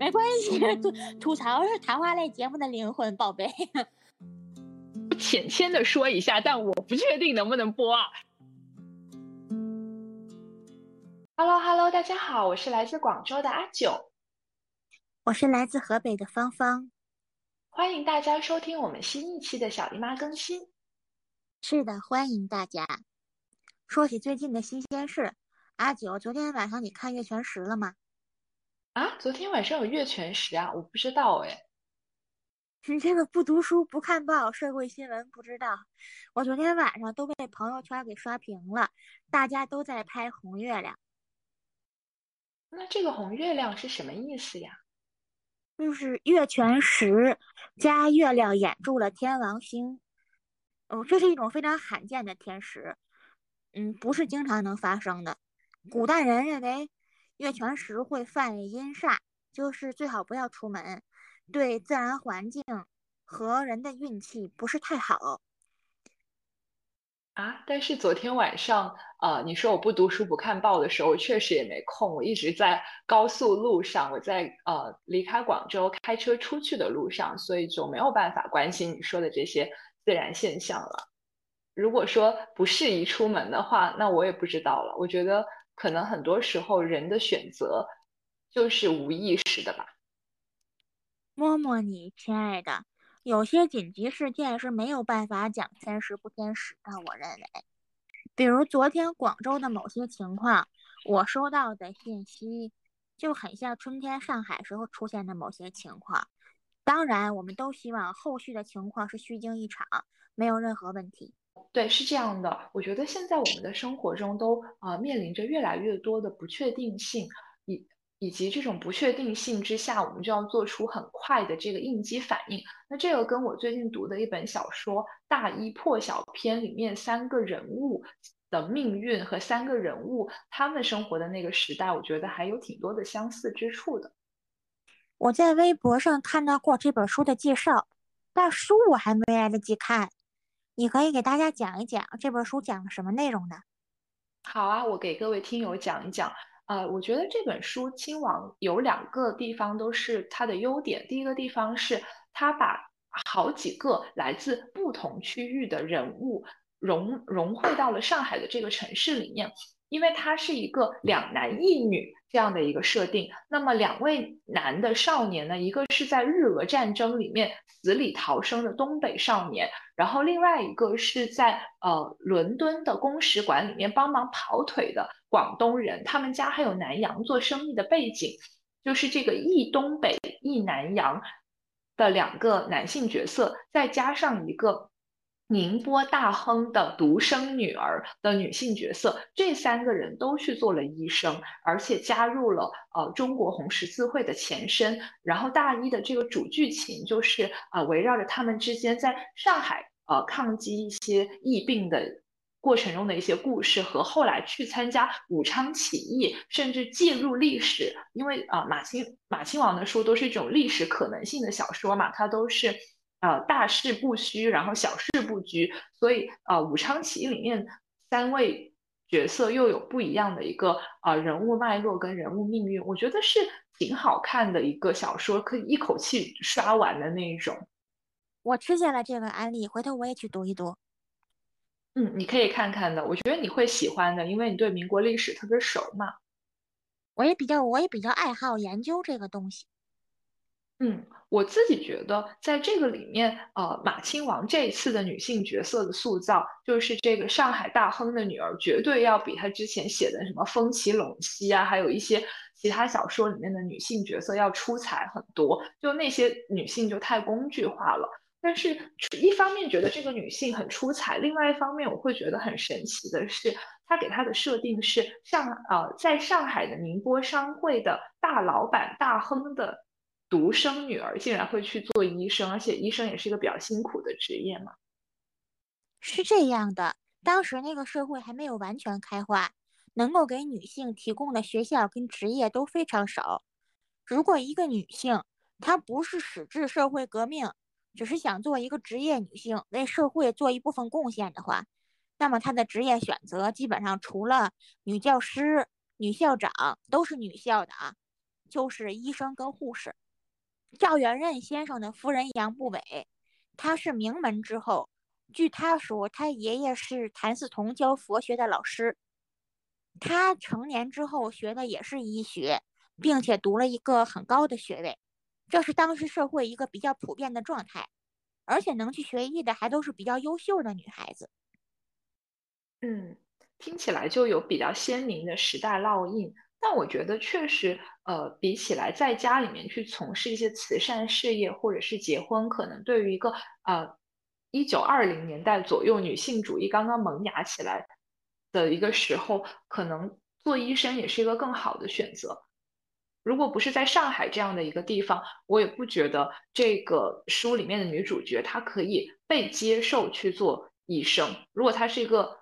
没关系，吐吐槽是谈话类节目的灵魂，宝贝。浅浅的说一下，但我不确定能不能播啊。Hello Hello，大家好，我是来自广州的阿九，我是来自河北的芳芳，欢迎大家收听我们新一期的小姨妈更新。是的，欢迎大家。说起最近的新鲜事，阿九，昨天晚上你看月全食了吗？啊，昨天晚上有月全食啊？我不知道哎。你这个不读书不看报，社会新闻不知道。我昨天晚上都被朋友圈给刷屏了，大家都在拍红月亮。那这个红月亮是什么意思呀？就是月全食加月亮掩住了天王星。哦，这是一种非常罕见的天食，嗯，不是经常能发生的。古代人认为月全食会犯阴煞，就是最好不要出门。对自然环境和人的运气不是太好啊！但是昨天晚上，呃，你说我不读书不看报的时候，我确实也没空。我一直在高速路上，我在呃离开广州开车出去的路上，所以就没有办法关心你说的这些自然现象了。如果说不适宜出门的话，那我也不知道了。我觉得可能很多时候人的选择就是无意识的吧。摸摸你，亲爱的，有些紧急事件是没有办法讲天时不天时的。我认为，比如昨天广州的某些情况，我收到的信息就很像春天上海时候出现的某些情况。当然，我们都希望后续的情况是虚惊一场，没有任何问题。对，是这样的。我觉得现在我们的生活中都啊面临着越来越多的不确定性。以以及这种不确定性之下，我们就要做出很快的这个应激反应。那这个跟我最近读的一本小说《大一破晓篇》里面三个人物的命运和三个人物他们生活的那个时代，我觉得还有挺多的相似之处的。我在微博上看到过这本书的介绍，但书我还没来得及看。你可以给大家讲一讲这本书讲了什么内容呢？好啊，我给各位听友讲一讲。呃，我觉得这本书《亲王》有两个地方都是它的优点。第一个地方是它把好几个来自不同区域的人物融融汇到了上海的这个城市里面。因为它是一个两男一女这样的一个设定，那么两位男的少年呢，一个是在日俄战争里面死里逃生的东北少年，然后另外一个是在呃伦敦的公使馆里面帮忙跑腿的广东人，他们家还有南洋做生意的背景，就是这个一东北一南洋的两个男性角色，再加上一个。宁波大亨的独生女儿的女性角色，这三个人都去做了医生，而且加入了呃中国红十字会的前身。然后大一的这个主剧情就是啊围绕着他们之间在上海呃抗击一些疫病的过程中的一些故事，和后来去参加武昌起义，甚至介入历史。因为啊马亲马亲王的书都是一种历史可能性的小说嘛，它都是。呃，大事不虚，然后小事不拘，所以呃，武昌起义里面三位角色又有不一样的一个呃人物脉络跟人物命运，我觉得是挺好看的一个小说，可以一口气刷完的那一种。我吃下了这个案例，回头我也去读一读。嗯，你可以看看的，我觉得你会喜欢的，因为你对民国历史特别熟嘛。我也比较，我也比较爱好研究这个东西。嗯，我自己觉得，在这个里面，呃，马亲王这一次的女性角色的塑造，就是这个上海大亨的女儿，绝对要比他之前写的什么风起陇西啊，还有一些其他小说里面的女性角色要出彩很多。就那些女性就太工具化了。但是，一方面觉得这个女性很出彩，另外一方面我会觉得很神奇的是，她给她的设定是上呃，在上海的宁波商会的大老板大亨的。独生女儿竟然会去做医生，而且医生也是一个比较辛苦的职业嘛？是这样的，当时那个社会还没有完全开化，能够给女性提供的学校跟职业都非常少。如果一个女性她不是矢志社会革命，只是想做一个职业女性，为社会做一部分贡献的话，那么她的职业选择基本上除了女教师、女校长都是女校的啊。就是医生跟护士。赵元任先生的夫人杨步伟，她是名门之后。据他说，他爷爷是谭嗣同教佛学的老师。他成年之后学的也是医学，并且读了一个很高的学位，这是当时社会一个比较普遍的状态。而且能去学医的还都是比较优秀的女孩子。嗯，听起来就有比较鲜明的时代烙印。但我觉得确实，呃，比起来在家里面去从事一些慈善事业，或者是结婚，可能对于一个呃一九二零年代左右女性主义刚刚萌芽起来的一个时候，可能做医生也是一个更好的选择。如果不是在上海这样的一个地方，我也不觉得这个书里面的女主角她可以被接受去做医生。如果她是一个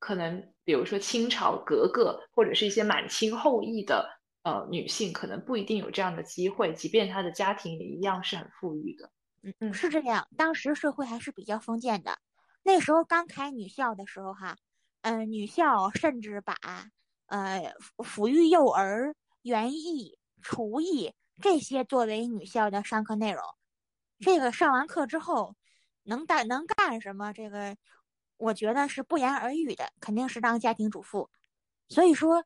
可能。比如说清朝格格或者是一些满清后裔的呃女性，可能不一定有这样的机会，即便她的家庭也一样是很富裕的。嗯嗯，是这样。当时社会还是比较封建的，那时候刚开女校的时候哈，嗯，女校甚至把呃抚育幼儿、园艺、厨艺这些作为女校的上课内容。这个上完课之后能干能干什么？这个。我觉得是不言而喻的，肯定是当家庭主妇。所以说，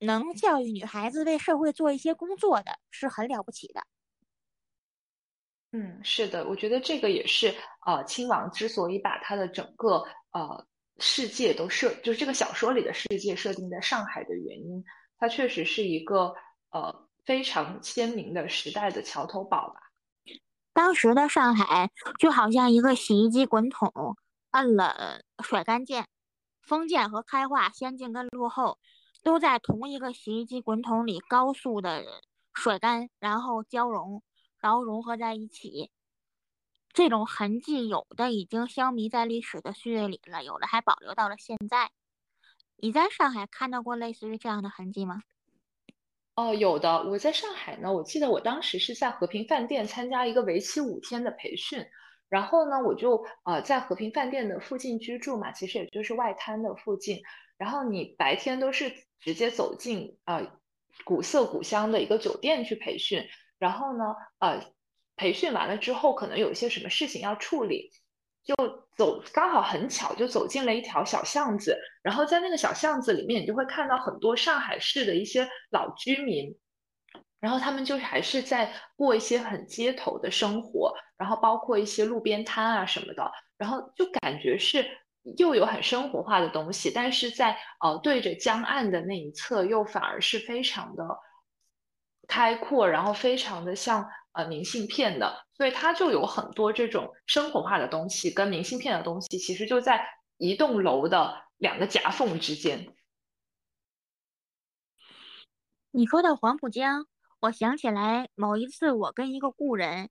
能教育女孩子为社会做一些工作的是很了不起的。嗯，是的，我觉得这个也是呃，亲王之所以把他的整个呃世界都设，就是这个小说里的世界设定在上海的原因。它确实是一个呃非常鲜明的时代的桥头堡吧。当时的上海就好像一个洗衣机滚筒。摁了甩干键，封建和开化、先进跟落后，都在同一个洗衣机滚筒里高速的甩干，然后交融，然后融合在一起。这种痕迹有的已经消弭在历史的岁月里了，有的还保留到了现在。你在上海看到过类似于这样的痕迹吗？哦，有的。我在上海呢，我记得我当时是在和平饭店参加一个为期五天的培训。然后呢，我就呃在和平饭店的附近居住嘛，其实也就是外滩的附近。然后你白天都是直接走进呃古色古香的一个酒店去培训。然后呢，呃培训完了之后，可能有一些什么事情要处理，就走刚好很巧就走进了一条小巷子。然后在那个小巷子里面，你就会看到很多上海市的一些老居民。然后他们就还是在过一些很街头的生活，然后包括一些路边摊啊什么的，然后就感觉是又有很生活化的东西，但是在呃对着江岸的那一侧又反而是非常的开阔，然后非常的像呃明信片的，所以它就有很多这种生活化的东西跟明信片的东西，其实就在一栋楼的两个夹缝之间。你说到黄浦江。我想起来，某一次我跟一个故人，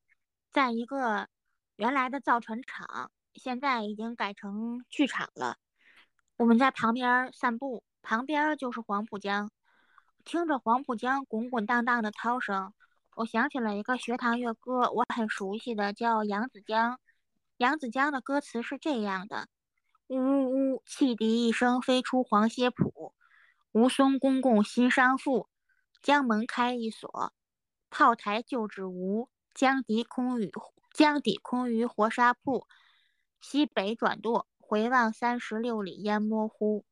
在一个原来的造船厂，现在已经改成剧场了。我们在旁边散步，旁边就是黄浦江，听着黄浦江滚滚荡荡的涛声，我想起了一个学堂乐歌，我很熟悉的，叫《扬子江》。《扬子江》的歌词是这样的：呜呜呜，汽笛一声飞出黄歇浦，吴淞公共新商埠。江门开一所，炮台旧址无，江底空余江底空余活沙铺。西北转舵，回望三十六里烟模糊。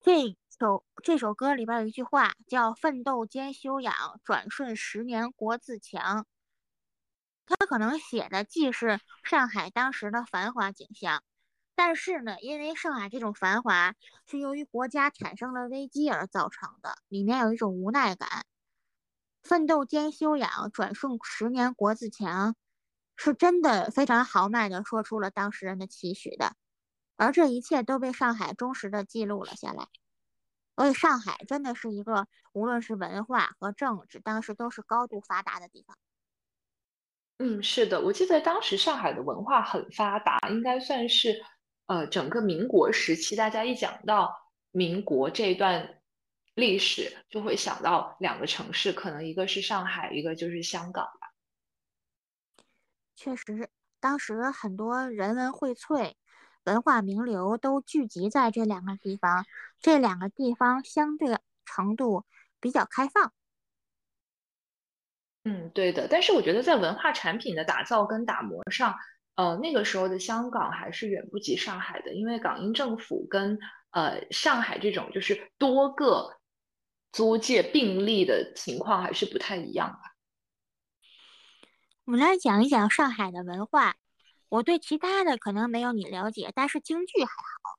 这首这首歌里边有一句话叫“奋斗兼修养，转瞬十年国自强”。他可能写的既是上海当时的繁华景象。但是呢，因为上海这种繁华是由于国家产生了危机而造成的，里面有一种无奈感。奋斗兼修养，转瞬十年国自强，是真的非常豪迈的说出了当事人的期许的。而这一切都被上海忠实的记录了下来。所以上海真的是一个无论是文化和政治，当时都是高度发达的地方。嗯，是的，我记得当时上海的文化很发达，应该算是。呃，整个民国时期，大家一讲到民国这段历史，就会想到两个城市，可能一个是上海，一个就是香港吧。确实，当时很多人文荟萃、文化名流都聚集在这两个地方，这两个地方相对程度比较开放。嗯，对的。但是我觉得在文化产品的打造跟打磨上，呃，那个时候的香港还是远不及上海的，因为港英政府跟呃上海这种就是多个租界并立的情况还是不太一样吧。我们来讲一讲上海的文化。我对其他的可能没有你了解，但是京剧还好。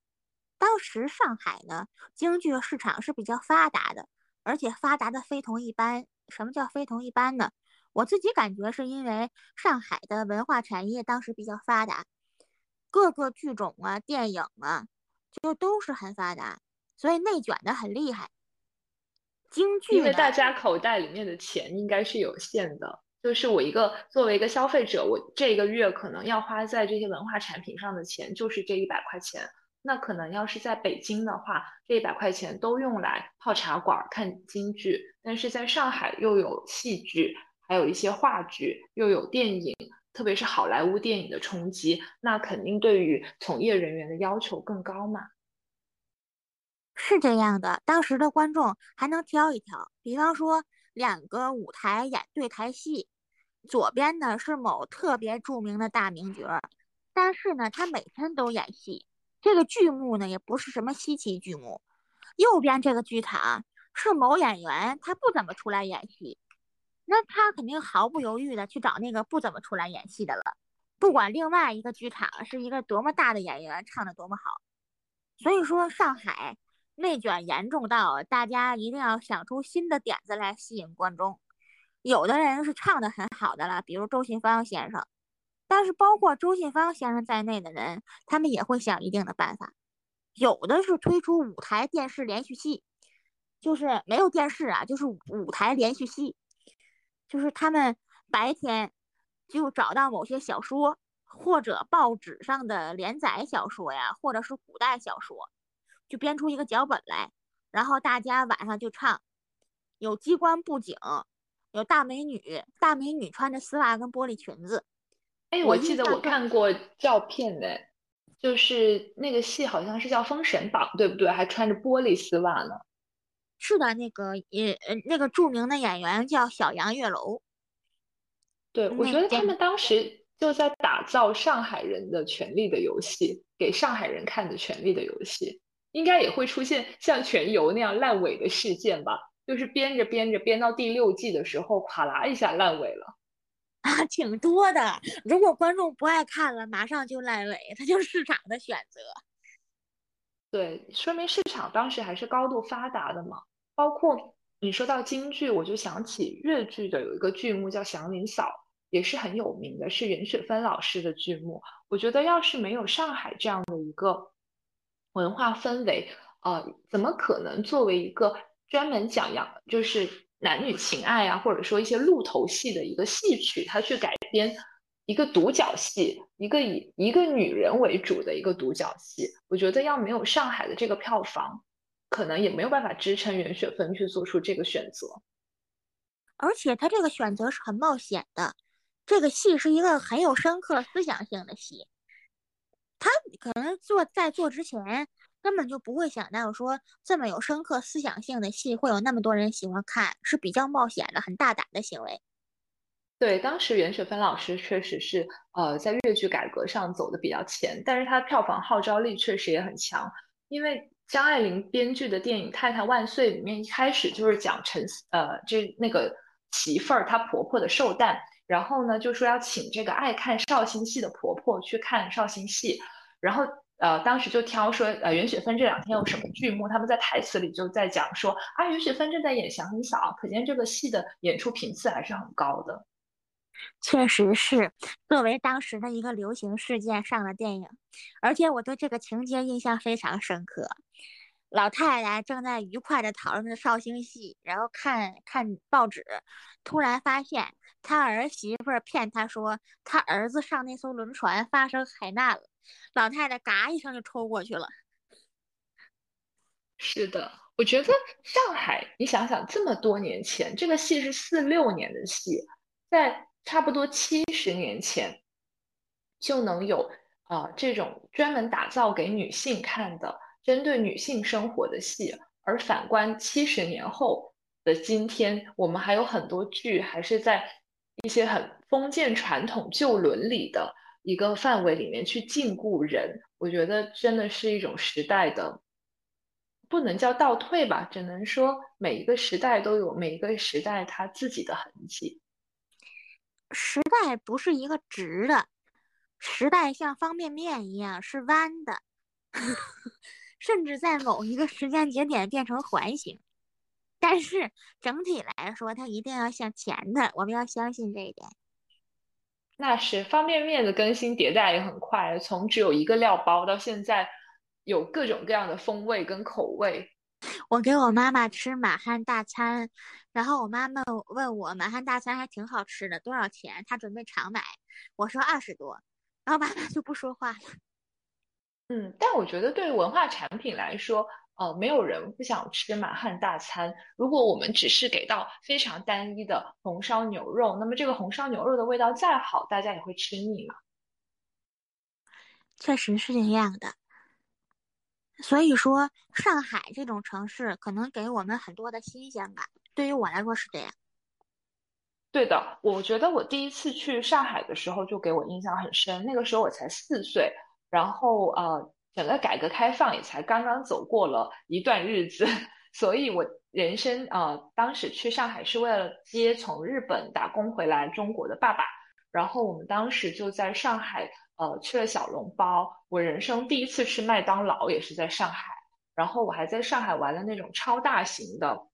当时上海呢，京剧市场是比较发达的，而且发达的非同一般。什么叫非同一般呢？我自己感觉是因为上海的文化产业当时比较发达，各个剧种啊、电影啊，就都是很发达，所以内卷的很厉害。京剧因为大家口袋里面的钱应该是有限的。就是我一个作为一个消费者，我这个月可能要花在这些文化产品上的钱就是这一百块钱。那可能要是在北京的话，这一百块钱都用来泡茶馆看京剧，但是在上海又有戏剧，还有一些话剧，又有电影，特别是好莱坞电影的冲击，那肯定对于从业人员的要求更高嘛。是这样的，当时的观众还能挑一挑，比方说。两个舞台演对台戏，左边呢是某特别著名的大名角，但是呢他每天都演戏，这个剧目呢也不是什么稀奇剧目。右边这个剧场是某演员，他不怎么出来演戏，那他肯定毫不犹豫的去找那个不怎么出来演戏的了，不管另外一个剧场是一个多么大的演员唱的多么好。所以说上海。内卷严重到大家一定要想出新的点子来吸引观众。有的人是唱的很好的了，比如周信芳先生，但是包括周信芳先生在内的人，他们也会想一定的办法。有的是推出舞台电视连续戏，就是没有电视啊，就是舞台连续戏，就是他们白天就找到某些小说或者报纸上的连载小说呀，或者是古代小说。就编出一个脚本来，然后大家晚上就唱，有机关布景，有大美女，大美女穿着丝袜跟玻璃裙子。哎，我记得我看过照片呢，就是那个戏好像是叫《封神榜》，对不对？还穿着玻璃丝袜呢。是的，那个也呃，那个著名的演员叫小杨月楼。对，我觉得他们当时就在打造上海人的权力的游戏，给上海人看的权力的游戏。应该也会出现像全游那样烂尾的事件吧？就是编着编着编到第六季的时候，垮啦一下烂尾了啊，挺多的。如果观众不爱看了，马上就烂尾，它就是市场的选择。对，说明市场当时还是高度发达的嘛。包括你说到京剧，我就想起粤剧的有一个剧目叫《祥林嫂》，也是很有名的，是袁雪芬老师的剧目。我觉得要是没有上海这样的一个。文化氛围，呃，怎么可能作为一个专门讲养就是男女情爱啊，或者说一些露头戏的一个戏曲，它去改编一个独角戏，一个以一个女人为主的一个独角戏？我觉得要没有上海的这个票房，可能也没有办法支撑袁雪芬去做出这个选择。而且他这个选择是很冒险的，这个戏是一个很有深刻思想性的戏。他可能做在做之前根本就不会想到说这么有深刻思想性的戏会有那么多人喜欢看，是比较冒险的、很大胆的行为。对，当时袁雪芬老师确实是呃在粤剧改革上走的比较前，但是她票房号召力确实也很强。因为张爱玲编剧的电影《太太万岁》里面一开始就是讲陈呃这那个媳妇儿她婆婆的寿诞。然后呢，就说要请这个爱看绍兴戏的婆婆去看绍兴戏，然后呃，当时就挑说呃袁雪芬这两天有什么剧目，他们在台词里就在讲说啊袁雪芬正在演祥林嫂，可见这个戏的演出频次还是很高的。确实是作为当时的一个流行事件上了电影，而且我对这个情节印象非常深刻。老太太正在愉快地讨论着绍兴戏，然后看看报纸，突然发现。他儿媳妇骗他说他儿子上那艘轮船发生海难了，老太太嘎一声就抽过去了。是的，我觉得上海，你想想这么多年前，这个戏是四六年的戏，在差不多七十年前就能有啊这种专门打造给女性看的、针对女性生活的戏，而反观七十年后的今天，我们还有很多剧还是在。一些很封建传统旧伦理的一个范围里面去禁锢人，我觉得真的是一种时代的，不能叫倒退吧，只能说每一个时代都有每一个时代它自己的痕迹。时代不是一个直的，时代像方便面一样是弯的，甚至在某一个时间节点变成环形。但是整体来说，它一定要向前的，我们要相信这一点。那是方便面的更新迭代也很快，从只有一个料包到现在有各种各样的风味跟口味。我给我妈妈吃满汉大餐，然后我妈妈问我满汉大餐还挺好吃的，多少钱？她准备常买。我说二十多，然后妈妈就不说话了。嗯，但我觉得对于文化产品来说。呃，没有人不想吃满汉大餐。如果我们只是给到非常单一的红烧牛肉，那么这个红烧牛肉的味道再好，大家也会吃腻嘛。确实是这样的。所以说，上海这种城市可能给我们很多的新鲜感。对于我来说是这样。对的，我觉得我第一次去上海的时候就给我印象很深。那个时候我才四岁，然后呃。整个改革开放也才刚刚走过了一段日子，所以我人生啊，当时去上海是为了接从日本打工回来中国的爸爸，然后我们当时就在上海呃吃了小笼包，我人生第一次吃麦当劳也是在上海，然后我还在上海玩了那种超大型的，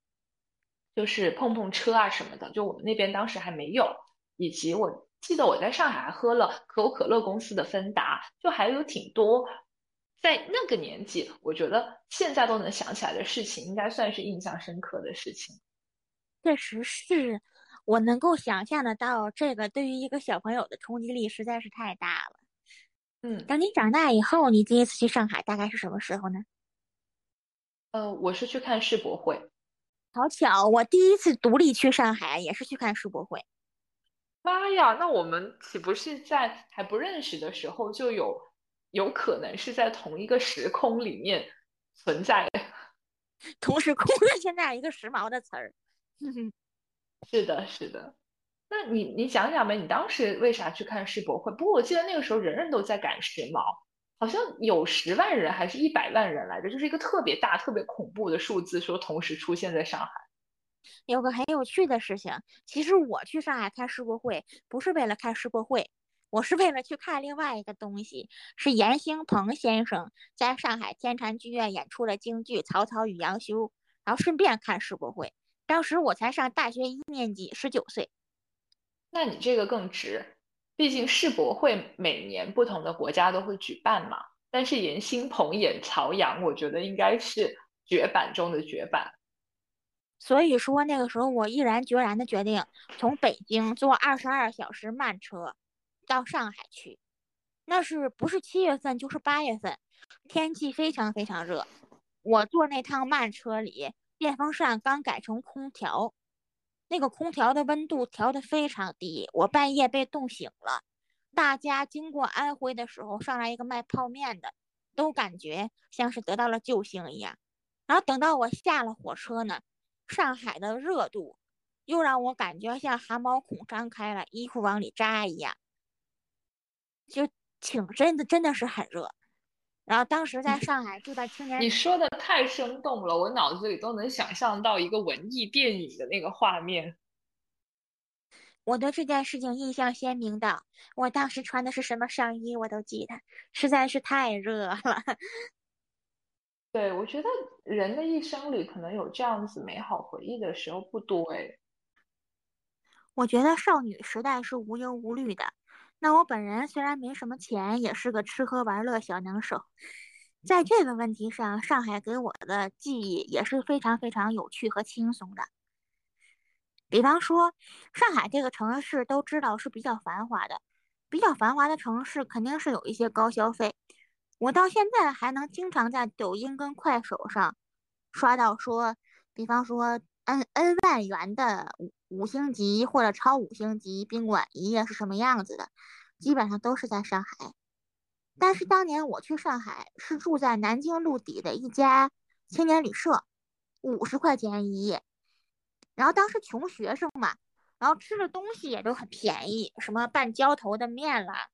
就是碰碰车啊什么的，就我们那边当时还没有，以及我记得我在上海还喝了可口可乐公司的芬达，就还有挺多。在那个年纪，我觉得现在都能想起来的事情，应该算是印象深刻的事情。确实是我能够想象得到，这个对于一个小朋友的冲击力实在是太大了。嗯，等你长大以后，你第一次去上海大概是什么时候呢？呃，我是去看世博会。好巧，我第一次独立去上海也是去看世博会。妈呀，那我们岂不是在还不认识的时候就有？有可能是在同一个时空里面存在，同时空现在一个时髦的词儿。是的，是的。那你你讲讲呗，你当时为啥去看世博会？不过我记得那个时候人人都在赶时髦，好像有十万人还是一百万人来着，就是一个特别大、特别恐怖的数字，说同时出现在上海。有个很有趣的事情，其实我去上海看世博会不是为了看世博会。我是为了去看另外一个东西，是严兴鹏先生在上海天蟾剧院演出的京剧《曹操与杨修》，然后顺便看世博会。当时我才上大学一年级，十九岁。那你这个更值，毕竟世博会每年不同的国家都会举办嘛。但是严新鹏演曹阳，我觉得应该是绝版中的绝版。所以说那个时候，我毅然决然的决定从北京坐二十二小时慢车。到上海去，那是不是七月份就是八月份，天气非常非常热。我坐那趟慢车里，电风扇刚改成空调，那个空调的温度调得非常低，我半夜被冻醒了。大家经过安徽的时候，上来一个卖泡面的，都感觉像是得到了救星一样。然后等到我下了火车呢，上海的热度又让我感觉像汗毛孔张开了，衣服往里扎一样。就挺真的，真的是很热。然后当时在上海住在青年，你说的太生动了，我脑子里都能想象到一个文艺电影的那个画面。我对这件事情印象鲜明的，我当时穿的是什么上衣我都记得，实在是太热了。对，我觉得人的一生里可能有这样子美好回忆的时候不多哎。我觉得少女时代是无忧无虑的。那我本人虽然没什么钱，也是个吃喝玩乐小能手，在这个问题上，上海给我的记忆也是非常非常有趣和轻松的。比方说，上海这个城市都知道是比较繁华的，比较繁华的城市肯定是有一些高消费。我到现在还能经常在抖音跟快手上刷到说，比方说 N N 万元的。五星级或者超五星级宾馆一夜是什么样子的？基本上都是在上海。但是当年我去上海是住在南京路底的一家青年旅社，五十块钱一夜。然后当时穷学生嘛，然后吃的东西也都很便宜，什么拌浇头的面啦，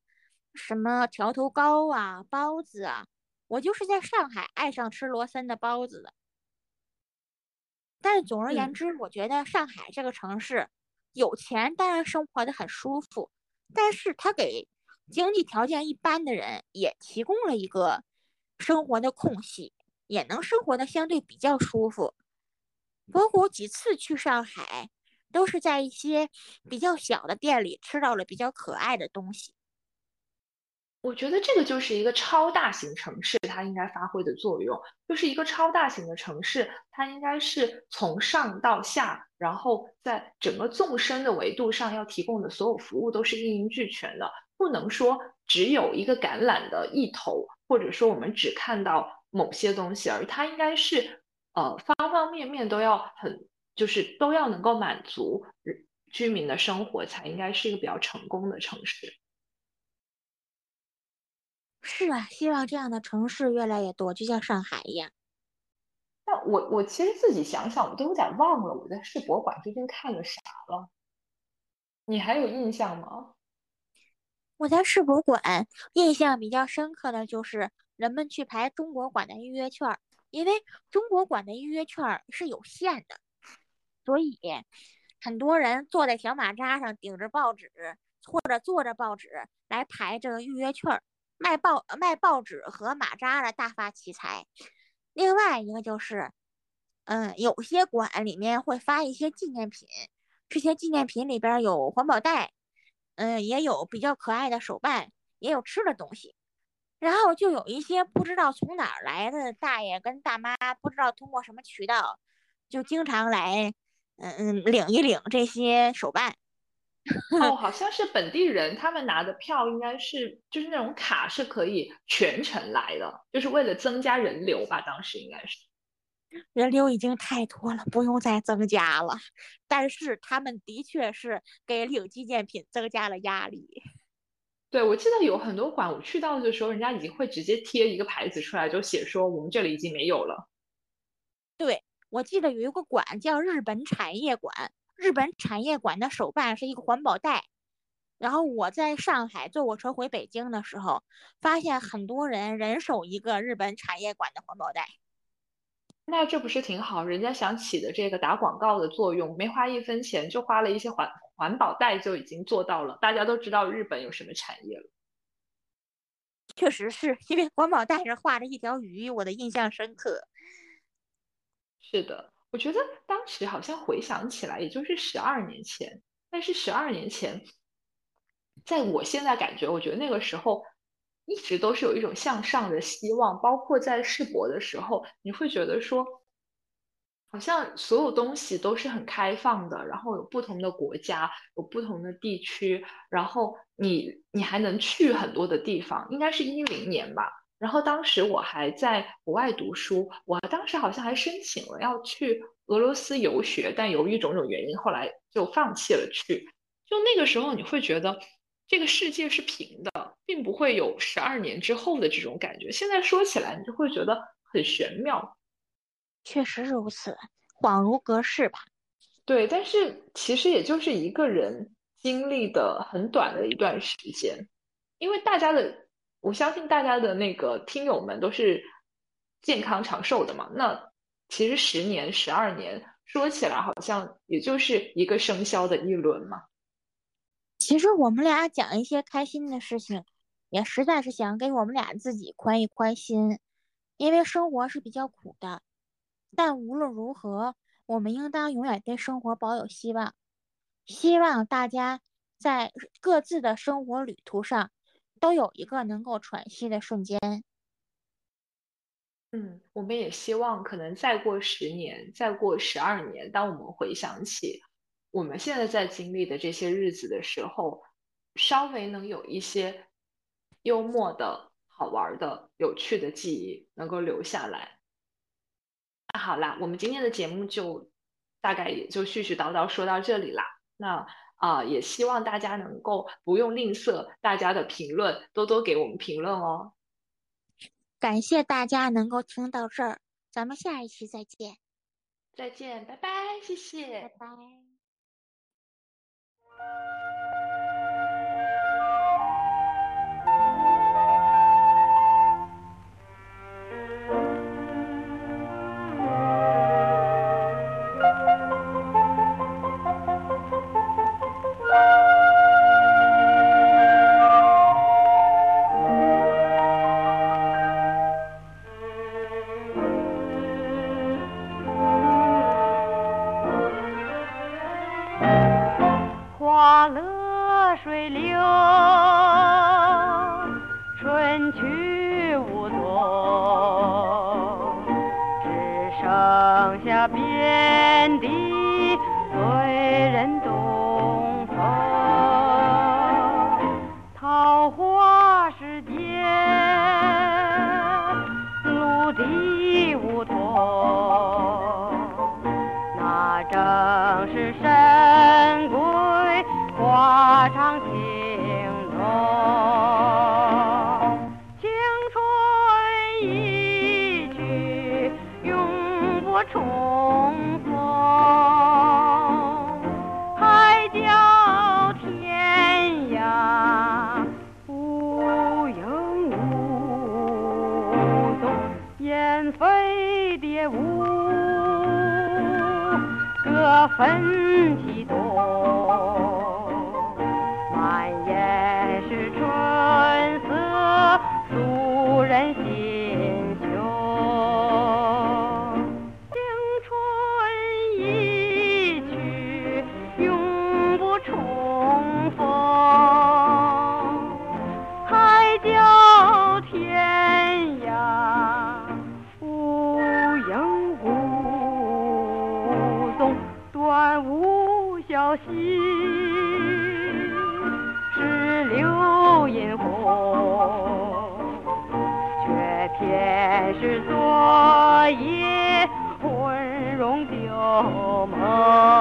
什么条头糕啊、包子啊。我就是在上海爱上吃罗森的包子的。但是总而言之，我觉得上海这个城市有钱当然生活的很舒服，但是它给经济条件一般的人也提供了一个生活的空隙，也能生活的相对比较舒服。包括几次去上海，都是在一些比较小的店里吃到了比较可爱的东西。我觉得这个就是一个超大型城市它应该发挥的作用，就是一个超大型的城市，它应该是从上到下，然后在整个纵深的维度上要提供的所有服务都是一应俱全的，不能说只有一个橄榄的一头，或者说我们只看到某些东西，而它应该是呃方方面面都要很，就是都要能够满足居民的生活，才应该是一个比较成功的城市。是啊，希望这样的城市越来越多，就像上海一样。但我我其实自己想想，我都有点忘了我在世博馆究竟看了啥了。你还有印象吗？我在世博馆印象比较深刻的就是人们去排中国馆的预约券，因为中国馆的预约券是有限的，所以很多人坐在小马扎上顶着报纸或者坐着报纸来排这个预约券。卖报卖报纸和马扎的大发其财。另外一个就是，嗯，有些馆里面会发一些纪念品，这些纪念品里边有环保袋，嗯，也有比较可爱的手办，也有吃的东西。然后就有一些不知道从哪儿来的大爷跟大妈，不知道通过什么渠道，就经常来，嗯嗯，领一领这些手办。哦，好像是本地人，他们拿的票应该是就是那种卡是可以全程来的，就是为了增加人流吧。当时应该是人流已经太多了，不用再增加了。但是他们的确是给领纪念品增加了压力。对，我记得有很多馆，我去到的时候，人家已经会直接贴一个牌子出来，就写说我们这里已经没有了。对，我记得有一个馆叫日本产业馆。日本产业馆的手办是一个环保袋，然后我在上海坐火车回北京的时候，发现很多人人手一个日本产业馆的环保袋。那这不是挺好？人家想起的这个打广告的作用，没花一分钱就花了一些环环保袋，就已经做到了。大家都知道日本有什么产业了。确实是因为环保袋上画着一条鱼，我的印象深刻。是的。我觉得当时好像回想起来，也就是十二年前。但是十二年前，在我现在感觉，我觉得那个时候一直都是有一种向上的希望。包括在世博的时候，你会觉得说，好像所有东西都是很开放的，然后有不同的国家，有不同的地区，然后你你还能去很多的地方。应该是一零年吧。然后当时我还在国外读书，我当时好像还申请了要去俄罗斯游学，但由于种种原因，后来就放弃了去。就那个时候，你会觉得这个世界是平的，并不会有十二年之后的这种感觉。现在说起来，你就会觉得很玄妙。确实如此，恍如隔世吧。对，但是其实也就是一个人经历的很短的一段时间，因为大家的。我相信大家的那个听友们都是健康长寿的嘛。那其实十年、十二年说起来好像也就是一个生肖的一轮嘛。其实我们俩讲一些开心的事情，也实在是想给我们俩自己宽一宽心，因为生活是比较苦的。但无论如何，我们应当永远对生活保有希望。希望大家在各自的生活旅途上。都有一个能够喘息的瞬间。嗯，我们也希望可能再过十年，再过十二年，当我们回想起我们现在在经历的这些日子的时候，稍微能有一些幽默的、好玩的、有趣的记忆能够留下来。那好啦，我们今天的节目就大概也就絮絮叨叨说到这里啦。那。啊，也希望大家能够不用吝啬大家的评论，多多给我们评论哦。感谢大家能够听到这儿，咱们下一期再见。再见，拜拜，谢谢，拜拜。放下遍地。问几多 Oh.